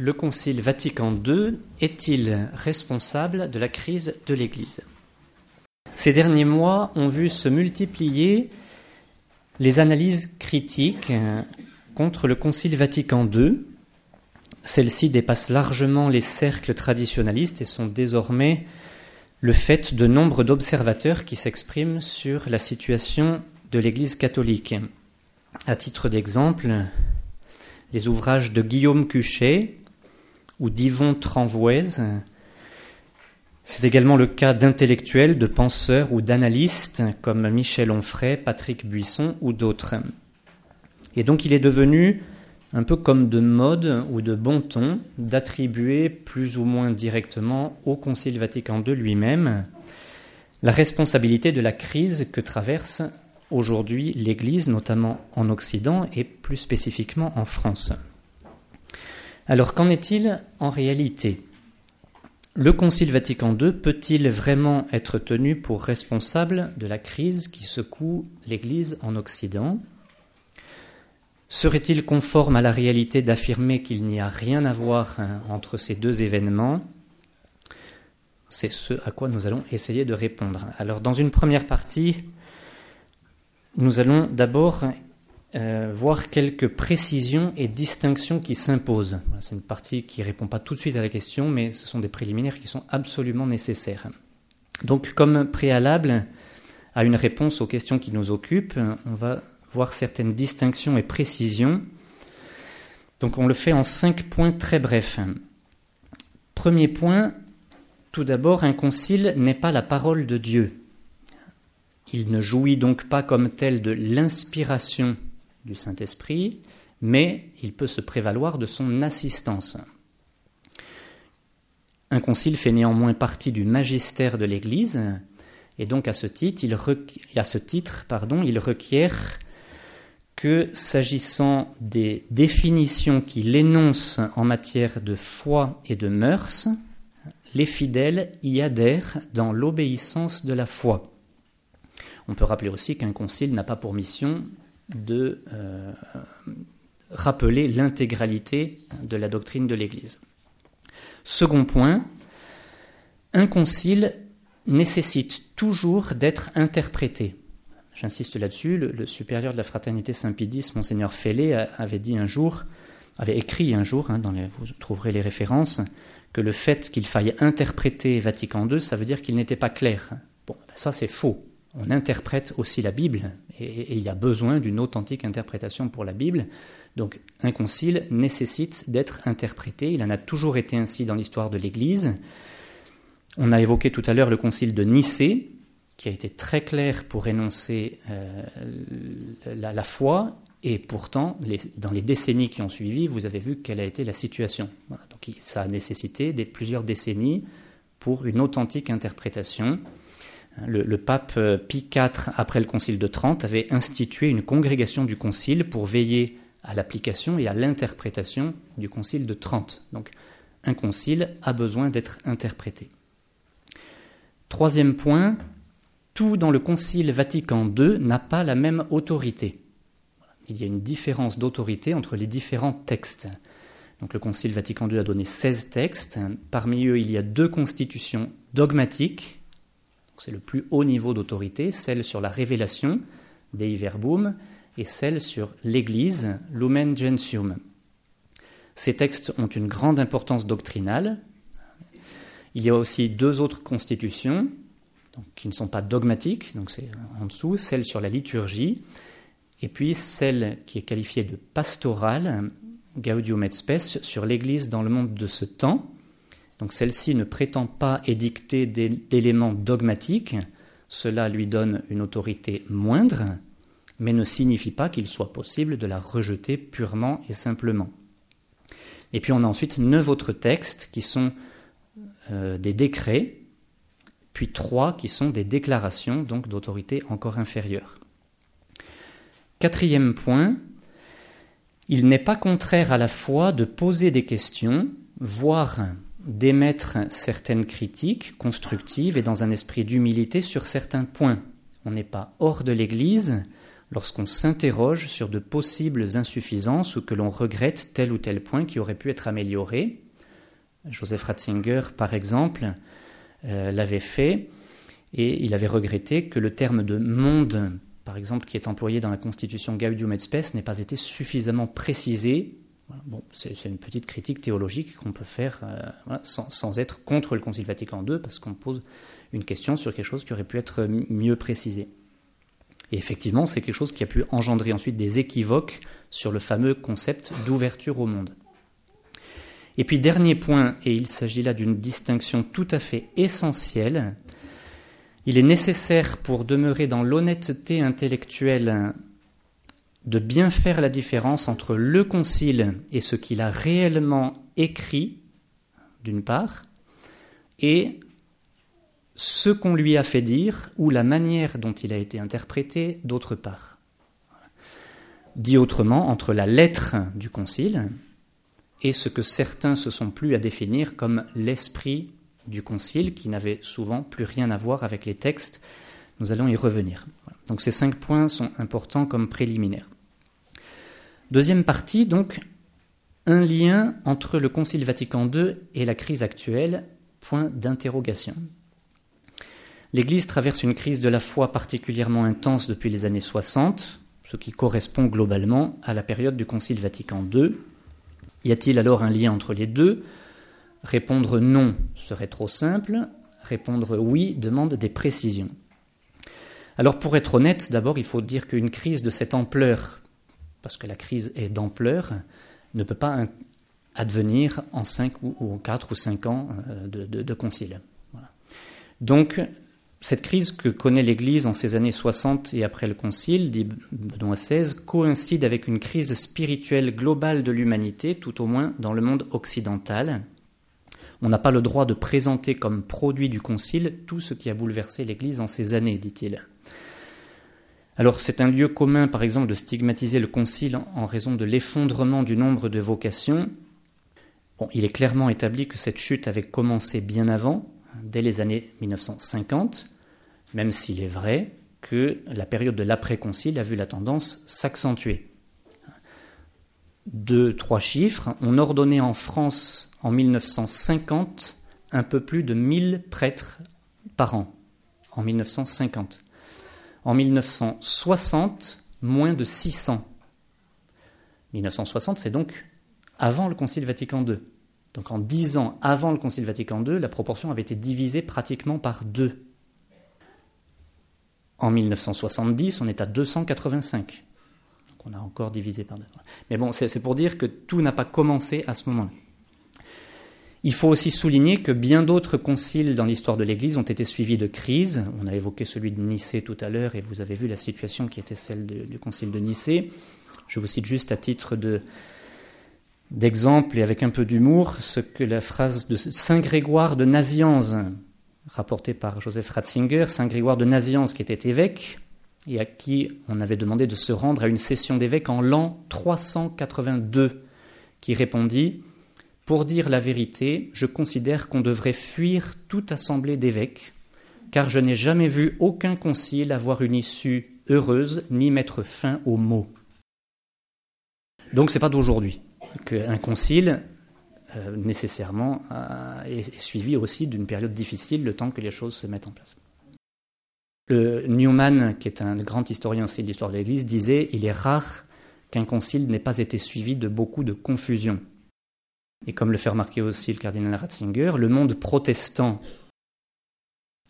Le Concile Vatican II est-il responsable de la crise de l'Église? Ces derniers mois ont vu se multiplier les analyses critiques contre le Concile Vatican II. Celles-ci dépassent largement les cercles traditionnalistes et sont désormais le fait de nombre d'observateurs qui s'expriment sur la situation de l'Église catholique. À titre d'exemple, les ouvrages de Guillaume Cuchet ou d'Yvon Tranvoise. C'est également le cas d'intellectuels, de penseurs ou d'analystes comme Michel Onfray, Patrick Buisson ou d'autres. Et donc il est devenu un peu comme de mode ou de bon ton d'attribuer plus ou moins directement au Concile Vatican II lui-même la responsabilité de la crise que traverse aujourd'hui l'Église, notamment en Occident et plus spécifiquement en France. Alors qu'en est-il en réalité? Le Concile Vatican II peut-il vraiment être tenu pour responsable de la crise qui secoue l'Église en Occident? Serait-il conforme à la réalité d'affirmer qu'il n'y a rien à voir hein, entre ces deux événements? C'est ce à quoi nous allons essayer de répondre. Alors dans une première partie, nous allons d'abord euh, voir quelques précisions et distinctions qui s'imposent. C'est une partie qui ne répond pas tout de suite à la question, mais ce sont des préliminaires qui sont absolument nécessaires. Donc, comme préalable à une réponse aux questions qui nous occupent, on va voir certaines distinctions et précisions. Donc, on le fait en cinq points très brefs. Premier point, tout d'abord, un concile n'est pas la parole de Dieu. Il ne jouit donc pas comme tel de l'inspiration du Saint-Esprit, mais il peut se prévaloir de son assistance. Un concile fait néanmoins partie du magistère de l'Église, et donc à ce titre, il, à ce titre pardon, il requiert que, s'agissant des définitions qu'il énonce en matière de foi et de mœurs, les fidèles y adhèrent dans l'obéissance de la foi. On peut rappeler aussi qu'un concile n'a pas pour mission de euh, rappeler l'intégralité de la doctrine de l'Église. Second point, un concile nécessite toujours d'être interprété. J'insiste là-dessus, le, supérieur de la fraternité Saint-Pédis, monseigneur Fellet, avait dit un jour, avait écrit un jour, hein, dans vous trouverez les références, que le fait qu'il faille interpréter Vatican II, ça veut dire qu'il n'était pas clair. Bon, ben ça c'est faux on interprète aussi la Bible, et, il y a besoin d'une authentique interprétation pour la Bible. Donc un concile nécessite d'être interprété, il en a toujours été ainsi dans l'histoire de l'Église. On a évoqué tout à l'heure le concile de Nicée, qui a été très clair pour énoncer euh, la, foi, et pourtant, dans les décennies qui ont suivi, vous avez vu quelle a été la situation. donc ça a nécessité plusieurs décennies pour une authentique interprétation. Le, pape euh, Pie IV, après le concile de Trente, avait institué une congrégation du concile pour veiller à l'application et à l'interprétation du concile de Trente. Donc un concile a besoin d'être interprété. Troisième point, tout dans le concile Vatican II n'a pas la même autorité. Il y a une différence d'autorité entre les différents textes. Donc le concile Vatican II a donné 16 textes. Parmi eux, il y a deux constitutions dogmatiques c'est le plus haut niveau d'autorité, celle sur la révélation, Dei Verbum, et celle sur l'Église, Lumen Gentium. Ces textes ont une grande importance doctrinale. Il y a aussi deux autres constitutions qui ne sont pas dogmatiques, donc c'est en dessous, celle sur la liturgie, et puis celle qui est qualifiée de pastorale, Gaudium et Spes, sur l'Église dans le monde de ce temps, donc celle-ci ne prétend pas édicter d'éléments dogmatiques, cela lui donne une autorité moindre, mais ne signifie pas qu'il soit possible de la rejeter purement et simplement. Et puis on a ensuite neuf autres textes qui sont euh, des décrets, puis trois qui sont des déclarations, donc d'autorité encore inférieure. Quatrième point, il n'est pas contraire à la foi de poser des questions, voire d'émettre certaines critiques constructives et dans un esprit d'humilité sur certains points. On n'est pas hors de l'Église lorsqu'on s'interroge sur de possibles insuffisances ou que l'on regrette tel ou tel point qui aurait pu être amélioré. Joseph Ratzinger, par exemple, euh, l'avait fait et il avait regretté que le terme de monde, par exemple, qui est employé dans la constitution Gaudium et Spes, n'ait pas été suffisamment précisé. C'est une petite critique théologique qu'on peut faire euh, sans, sans, être contre le Concile Vatican II, parce qu'on pose une question sur quelque chose qui aurait pu être mieux précisé. Et effectivement, c'est quelque chose qui a pu engendrer ensuite des équivoques sur le fameux concept d'ouverture au monde. Et puis dernier point, et il s'agit là d'une distinction tout à fait essentielle, il est nécessaire pour demeurer dans l'honnêteté intellectuelle de bien faire la différence entre le concile et ce qu'il a réellement écrit, d'une part, et ce qu'on lui a fait dire ou la manière dont il a été interprété d'autre part. Dit autrement, entre la lettre du Concile et ce que certains se sont plus à définir comme l'esprit du Concile, qui n'avait souvent plus rien à voir avec les textes. Nous allons y revenir. Donc ces cinq points sont importants comme préliminaires. Deuxième partie, donc, un lien entre le Concile Vatican II et la crise actuelle, point d'interrogation. L'Église traverse une crise de la foi particulièrement intense depuis les années 60, ce qui correspond globalement à la période du Concile Vatican II. Y a-t-il alors un lien entre les deux? Répondre non serait trop simple, répondre oui demande des précisions. Alors pour être honnête, d'abord il faut dire qu'une crise de cette ampleur, parce que la crise est d'ampleur, ne peut pas advenir en 5 ou 4 ou 5 ans euh, de, concile. Donc cette crise que connaît l'Église en ces années 60 et après le Concile, dit Benoît XVI, coïncide avec une crise spirituelle globale de l'humanité, tout au moins dans le monde occidental. On n'a pas le droit de présenter comme produit du Concile tout ce qui a bouleversé l'Église en ces années, dit-il. Alors c'est un lieu commun, par exemple, de stigmatiser le Concile en raison de l'effondrement du nombre de vocations. Il est clairement établi que cette chute avait commencé bien avant, dès les années 1950, même s'il est vrai que la période de l'après-concile a vu la tendance s'accentuer. Deux, trois chiffres. On ordonnait en France en 1950 un peu plus de 1000 prêtres par an. En 1950. En 1960, moins de 600. 1960, c'est donc avant le Concile Vatican II. Donc en dix ans avant le Concile Vatican II, la proportion avait été divisée pratiquement par deux. En 1970, on est à 285. Donc on a encore divisé par deux. Mais bon, c'est pour dire que tout n'a pas commencé à ce moment-là. Il faut aussi souligner que bien d'autres conciles dans l'histoire de l'Église ont été suivis de crises. On a évoqué celui de Nicée tout à l'heure et vous avez vu la situation qui était celle du concile de Nicée. Je vous cite juste à titre de, d'exemple et avec un peu d'humour ce que la phrase de Saint Grégoire de Nazianze, rapportée par Joseph Ratzinger, Saint Grégoire de Nazianze qui était évêque et à qui on avait demandé de se rendre à une session d'évêque en l'an 382, qui répondit Pour dire la vérité, je considère qu'on devrait fuir toute assemblée d'évêques, car je n'ai jamais vu aucun concile avoir une issue heureuse ni mettre fin aux maux. Donc c'est pas d'aujourd'hui qu'un concile, euh, nécessairement, est, suivi aussi d'une période difficile, le temps que les choses se mettent en place. Le Newman, qui est un grand historien aussi de l'histoire de l'Église, disait Il est rare qu'un concile n'ait pas été suivi de beaucoup de confusion. Et comme le fait remarquer aussi le cardinal Ratzinger, le monde protestant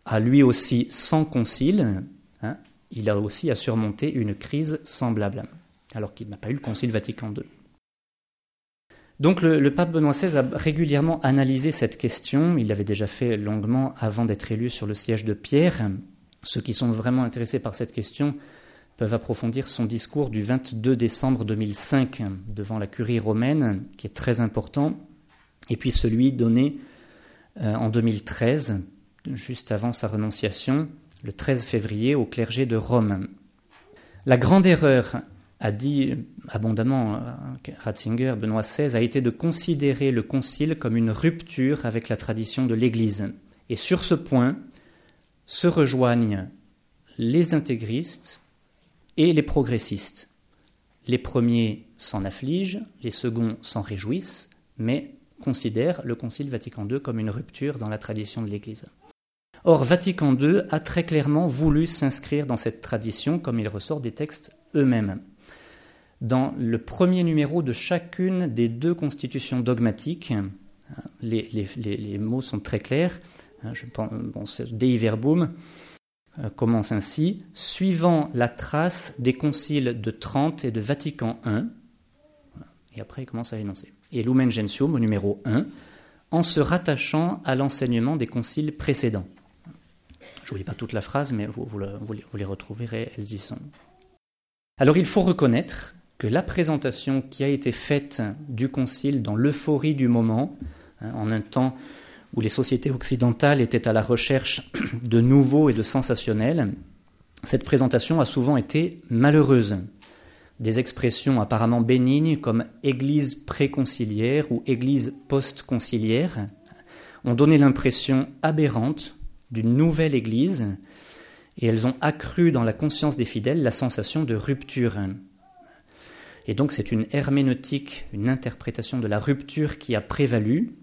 a lui aussi sans concile, hein, il a aussi à surmonter une crise semblable, alors qu'il n'a pas eu le concile Vatican II. Donc le, pape Benoît XVI a régulièrement analysé cette question, il l'avait déjà fait longuement avant d'être élu sur le siège de Pierre. Ceux qui sont vraiment intéressés par cette question peuvent approfondir son discours du 22 décembre 2005 devant la curie romaine, qui est très important, et puis celui donné euh, en 2013, juste avant sa renonciation, le 13 février, au clergé de Rome. La grande erreur a dit abondamment, euh, Ratzinger, Benoît XVI, a été de considérer le concile comme une rupture avec la tradition de l'Église. Et sur ce point se rejoignent les intégristes et les progressistes. Les premiers s'en affligent, les seconds s'en réjouissent, mais considèrent le Concile Vatican II comme une rupture dans la tradition de l'Église. Or, Vatican II a très clairement voulu s'inscrire dans cette tradition, comme il ressort des textes eux-mêmes. Dans le premier numéro de chacune des deux constitutions dogmatiques, les, mots sont très clairs. Je pense, bon, Dei commence ainsi suivant la trace des conciles de Trente et de Vatican I. Et après, il commence à énoncer. Et Lumen Gentium au numéro 1, en se rattachant à l'enseignement des conciles précédents. Je ne vous lis pas toute la phrase, mais vous, les retrouverez, elles y sont. Alors il faut reconnaître que la présentation qui a été faite du Concile dans l'euphorie du moment, hein, en un temps où les sociétés occidentales étaient à la recherche de nouveaux et de sensationnels, cette présentation a souvent été malheureuse. Des expressions apparemment bénignes comme Église préconciliaire ou Église post-conciliaire ont donné l'impression aberrante d'une nouvelle Église, et elles ont accru dans la conscience des fidèles la sensation de rupture. Et donc c'est une herméneutique, une interprétation de la rupture qui a prévalu,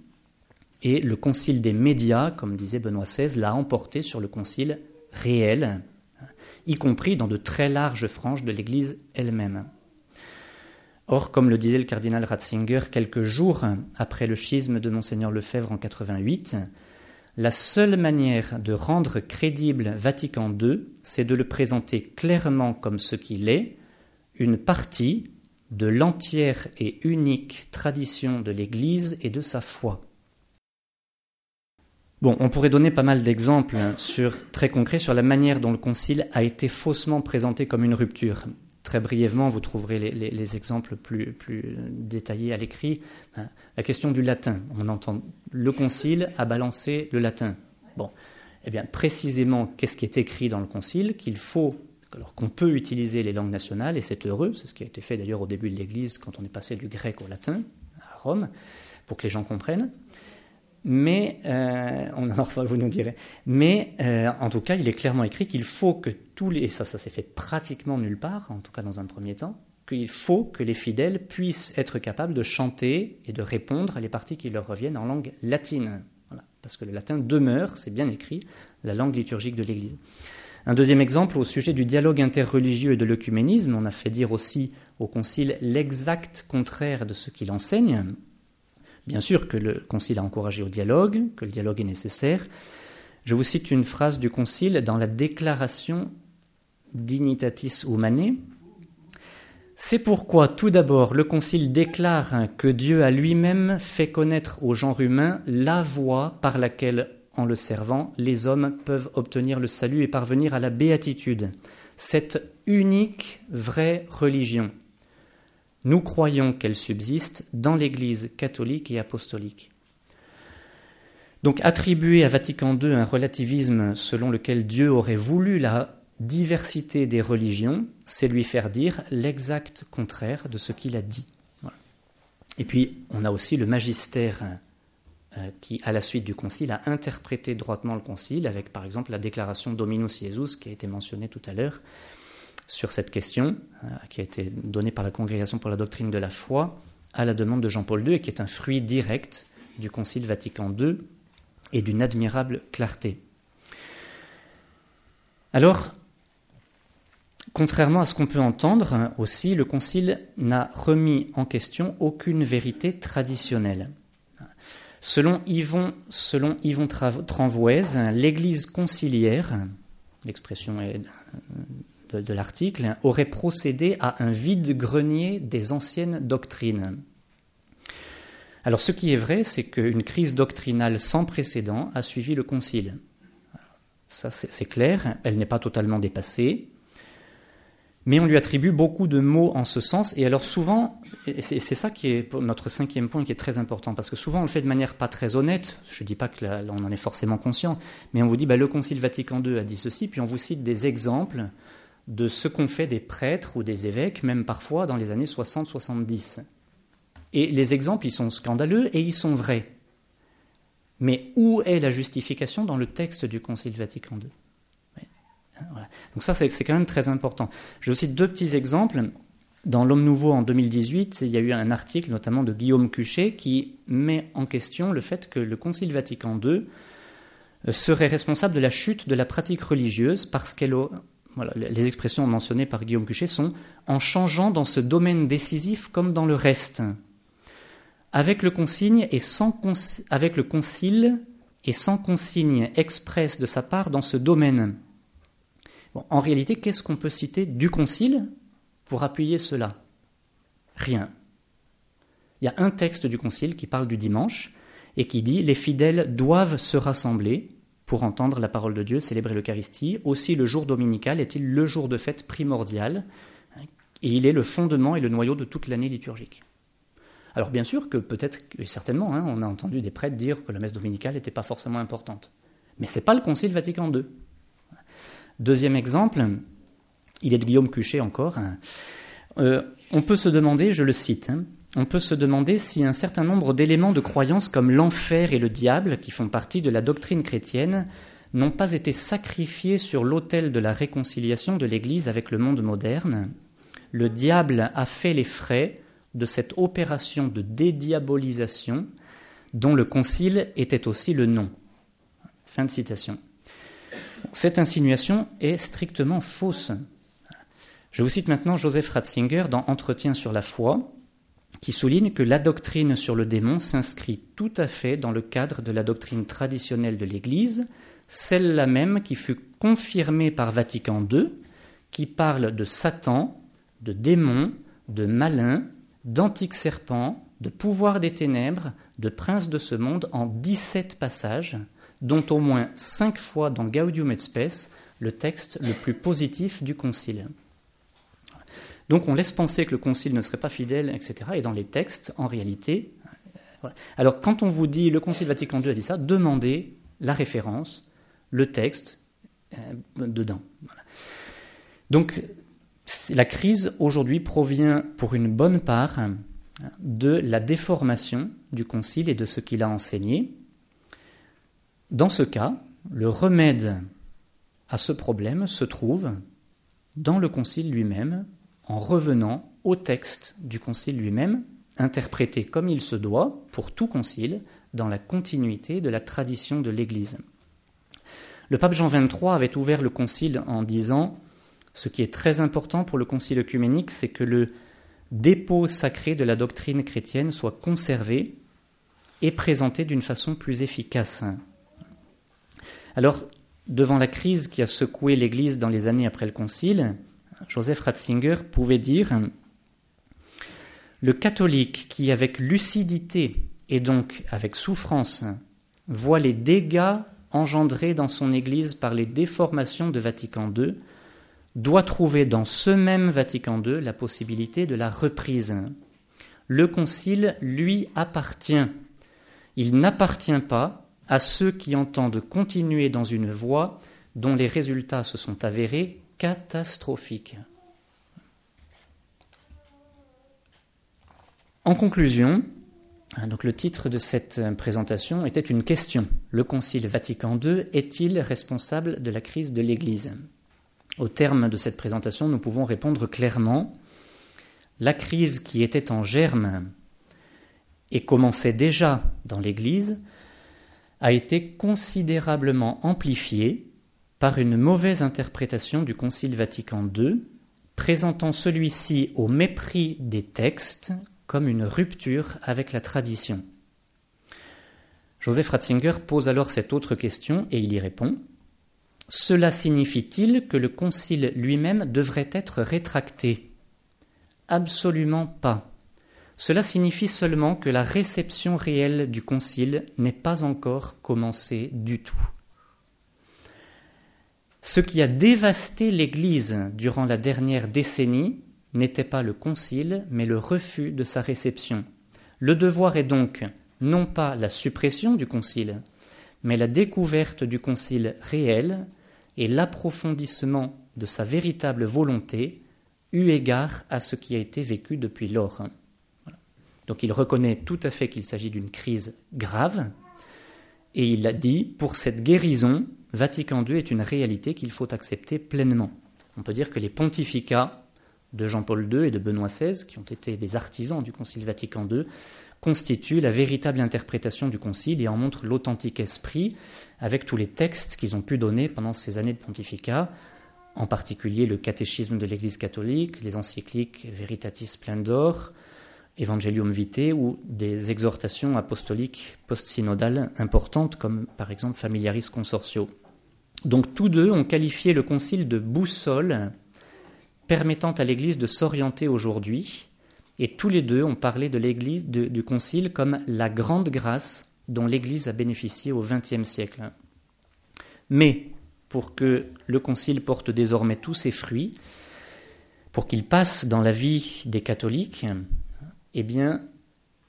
et le concile des médias, comme disait Benoît XVI, l'a emporté sur le concile réel, y compris dans de très larges franges de l'Église elle-même. Or, comme le disait le cardinal Ratzinger quelques jours après le schisme de Monseigneur Lefebvre en 88, la seule manière de rendre crédible Vatican II, c'est de le présenter clairement comme ce qu'il est, une partie de l'entière et unique tradition de l'Église et de sa foi. On pourrait donner pas mal d'exemples sur, très concrets sur la manière dont le Concile a été faussement présenté comme une rupture. Très brièvement, vous trouverez les, exemples plus, plus, détaillés à l'écrit. Hein, la question du latin. On entend le concile a balancé le latin. Bon, eh bien, précisément, qu'est-ce qui est écrit dans le concile Qu'il faut, alors qu'on peut utiliser les langues nationales, et c'est heureux, c'est ce qui a été fait d'ailleurs au début de l'Église quand on est passé du grec au latin à Rome, pour que les gens comprennent. Mais, euh, on vous nous direz, mais euh, en tout cas, il est clairement écrit qu'il faut que tous les, et ça, ça s'est fait pratiquement nulle part, en tout cas dans un premier temps, qu'il faut que les fidèles puissent être capables de chanter et de répondre à les parties qui leur reviennent en langue latine. parce que le latin demeure, c'est bien écrit, la langue liturgique de l'Église. Un deuxième exemple au sujet du dialogue interreligieux et de l'œcuménisme, on a fait dire aussi au Concile l'exact contraire de ce qu'il enseigne, Bien sûr que le Concile a encouragé au dialogue, que le dialogue est nécessaire. Je vous cite une phrase du Concile dans la déclaration Dignitatis Humanae. C'est pourquoi, tout d'abord, le Concile déclare que Dieu a lui-même fait connaître au genre humain la voie par laquelle, en le servant, les hommes peuvent obtenir le salut et parvenir à la béatitude, cette unique vraie religion nous croyons qu'elle subsiste dans l'Église catholique et apostolique. Donc attribuer à Vatican II un relativisme selon lequel Dieu aurait voulu la diversité des religions, c'est lui faire dire l'exact contraire de ce qu'il a dit. Et puis on a aussi le magistère euh, qui, à la suite du Concile, a interprété droitement le Concile, avec par exemple la déclaration Dominus Jesus qui a été mentionnée tout à l'heure, sur cette question, euh, qui a été donnée par la Congrégation pour la doctrine de la foi à la demande de Jean-Paul II et qui est un fruit direct du Concile Vatican II et d'une admirable clarté. Alors, contrairement à ce qu'on peut entendre aussi, le Concile n'a remis en question aucune vérité traditionnelle. Selon Yvon, selon Yvon l'Église conciliaire, l'expression est de, l'article, aurait procédé à un vide-grenier des anciennes doctrines. Alors ce qui est vrai, c'est qu'une crise doctrinale sans précédent a suivi le Concile. Ça c'est clair, elle n'est pas totalement dépassée, mais on lui attribue beaucoup de mots en ce sens, et alors souvent, c'est ça qui est notre cinquième point qui est très important, parce que souvent on le fait de manière pas très honnête, je ne dis pas que on en est forcément conscient, mais on vous dit bah, le Concile Vatican II a dit ceci, puis on vous cite des exemples de ce qu'ont fait des prêtres ou des évêques, même parfois dans les années 60-70. Et les exemples, ils sont scandaleux et ils sont vrais. Mais où est la justification dans le texte du Concile Vatican II Donc ça, c'est quand même très important. Je cite deux petits exemples. Dans L'Homme Nouveau en 2018, il y a eu un article notamment de Guillaume Cuchet qui met en question le fait que le Concile Vatican II euh, serait responsable de la chute de la pratique religieuse parce qu'elle les expressions mentionnées par Guillaume Cuchet sont en changeant dans ce domaine décisif comme dans le reste. Avec le consigne et sans avec le concile et sans consigne expresse de sa part dans ce domaine. en réalité, qu'est-ce qu'on peut citer du concile pour appuyer cela? Rien. Il y a un texte du concile qui parle du dimanche et qui dit les fidèles doivent se rassembler pour entendre la parole de Dieu, célébrer l'Eucharistie. Aussi, le jour dominical est-il le jour de fête primordial et il est le fondement et le noyau de toute l'année liturgique. Alors bien sûr que peut-être, et certainement, hein, on a entendu des prêtres dire que la messe dominicale n'était pas forcément importante. Mais ce n'est pas le Concile Vatican II. Deuxième exemple, il est de Guillaume Cuchet encore. Hein. Euh, on peut se demander, je le cite, hein, on peut se demander si un certain nombre d'éléments de croyance comme l'enfer et le diable, qui font partie de la doctrine chrétienne, n'ont pas été sacrifiés sur l'autel de la réconciliation de l'Église avec le monde moderne. Le diable a fait les frais de cette opération de dédiabolisation dont le concile était aussi le nom. Fin de citation. Cette insinuation est strictement fausse. Je vous cite maintenant Joseph Ratzinger dans Entretien sur la foi, qui souligne que la doctrine sur le démon s'inscrit tout à fait dans le cadre de la doctrine traditionnelle de l'Église, celle-là même qui fut confirmée par Vatican II, qui parle de Satan, de démon, de malin, d'antiques serpents, de pouvoir des ténèbres, de princes de ce monde en 17 passages, dont au moins 5 fois dans Gaudium et Spes, le texte le plus positif du Concile. Donc on laisse penser que le concile ne serait pas fidèle, etc. Et dans les textes, en réalité. Euh, Alors quand on vous dit le concile Vatican II a dit ça, demandez la référence, le texte euh, dedans. Donc la crise aujourd'hui provient pour une bonne part de la déformation du concile et de ce qu'il a enseigné. Dans ce cas, le remède à ce problème se trouve dans le concile lui-même, en revenant au texte du concile lui-même, interprété comme il se doit pour tout concile, dans la continuité de la tradition de l'Église. Le pape Jean XXIII avait ouvert le concile en disant Ce qui est très important pour le concile œcuménique, c'est que le dépôt sacré de la doctrine chrétienne soit conservé et présenté d'une façon plus efficace. Alors, devant la crise qui a secoué l'Église dans les années après le concile, Joseph Ratzinger pouvait dire Le catholique qui, avec lucidité et donc avec souffrance, voit les dégâts engendrés dans son Église par les déformations de Vatican II, doit trouver dans ce même Vatican II la possibilité de la reprise. Le Concile lui appartient. Il n'appartient pas à ceux qui entendent continuer dans une voie dont les résultats se sont avérés catastrophique. En conclusion, hein, donc le titre de cette présentation était une question. Le Concile Vatican II est-il responsable de la crise de l'Église? Au terme de cette présentation, nous pouvons répondre clairement la crise qui était en germe et commençait déjà dans l'Église a été considérablement amplifiée par une mauvaise interprétation du Concile Vatican II, présentant celui-ci au mépris des textes comme une rupture avec la tradition. Joseph Ratzinger pose alors cette autre question et il y répond Cela signifie-t-il que le Concile lui-même devrait être rétracté? Absolument pas. Cela signifie seulement que la réception réelle du Concile n'est pas encore commencée du tout. Ce qui a dévasté l'Église durant la dernière décennie n'était pas le concile, mais le refus de sa réception. Le devoir est donc non pas la suppression du concile, mais la découverte du concile réel et l'approfondissement de sa véritable volonté, eu égard à ce qui a été vécu depuis lors. Donc il reconnaît tout à fait qu'il s'agit d'une crise grave, Et il a dit, pour cette guérison, Vatican II est une réalité qu'il faut accepter pleinement. On peut dire que les pontificats de Jean-Paul II et de Benoît XVI, qui ont été des artisans du Concile Vatican II, constituent la véritable interprétation du Concile et en montrent l'authentique esprit avec tous les textes qu'ils ont pu donner pendant ces années de pontificat, en particulier le catéchisme de l'Église catholique, les encycliques Veritatis Splendor, Evangelium Vitae ou des exhortations apostoliques post-synodales importantes comme par exemple Familiaris Consortio. Donc tous deux ont qualifié le concile de boussole permettant à l'Église de s'orienter aujourd'hui, et tous les deux ont parlé de l'Église du concile comme la grande grâce dont l'Église a bénéficié au XXe siècle. Mais pour que le concile porte désormais tous ses fruits, pour qu'il passe dans la vie des catholiques, eh bien,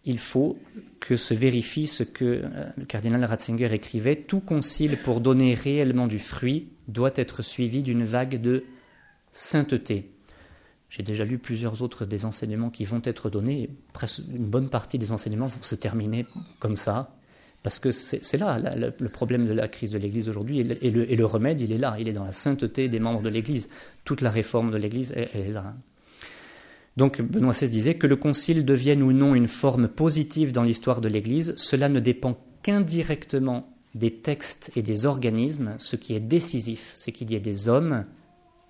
il faut que se vérifie ce que euh, le cardinal Ratzinger écrivait Tout concile, pour donner réellement du fruit, doit être suivi d'une vague de sainteté. J'ai déjà lu plusieurs autres des enseignements qui vont être donnés, une bonne partie des enseignements vont se terminer comme ça, parce que c'est là, le problème de la crise de l'Église aujourd'hui, et, le, remède, il est là, il est dans la sainteté des membres de l'Église. Toute la réforme de l'Église, elle est là. Donc Benoît XVI disait que le concile devienne ou non une forme positive dans l'histoire de l'Église, cela ne dépend qu'indirectement des textes et des organismes. Ce qui est décisif, c'est qu'il y ait des hommes,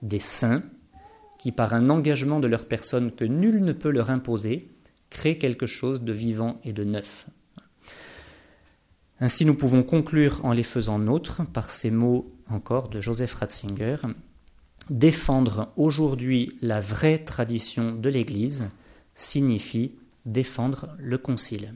des saints, qui par un engagement de leur personne que nul ne peut leur imposer, créent quelque chose de vivant et de neuf. Ainsi nous pouvons conclure en les faisant nôtres par ces mots encore de Joseph Ratzinger défendre aujourd'hui la vraie tradition de l'Église signifie défendre le Concile.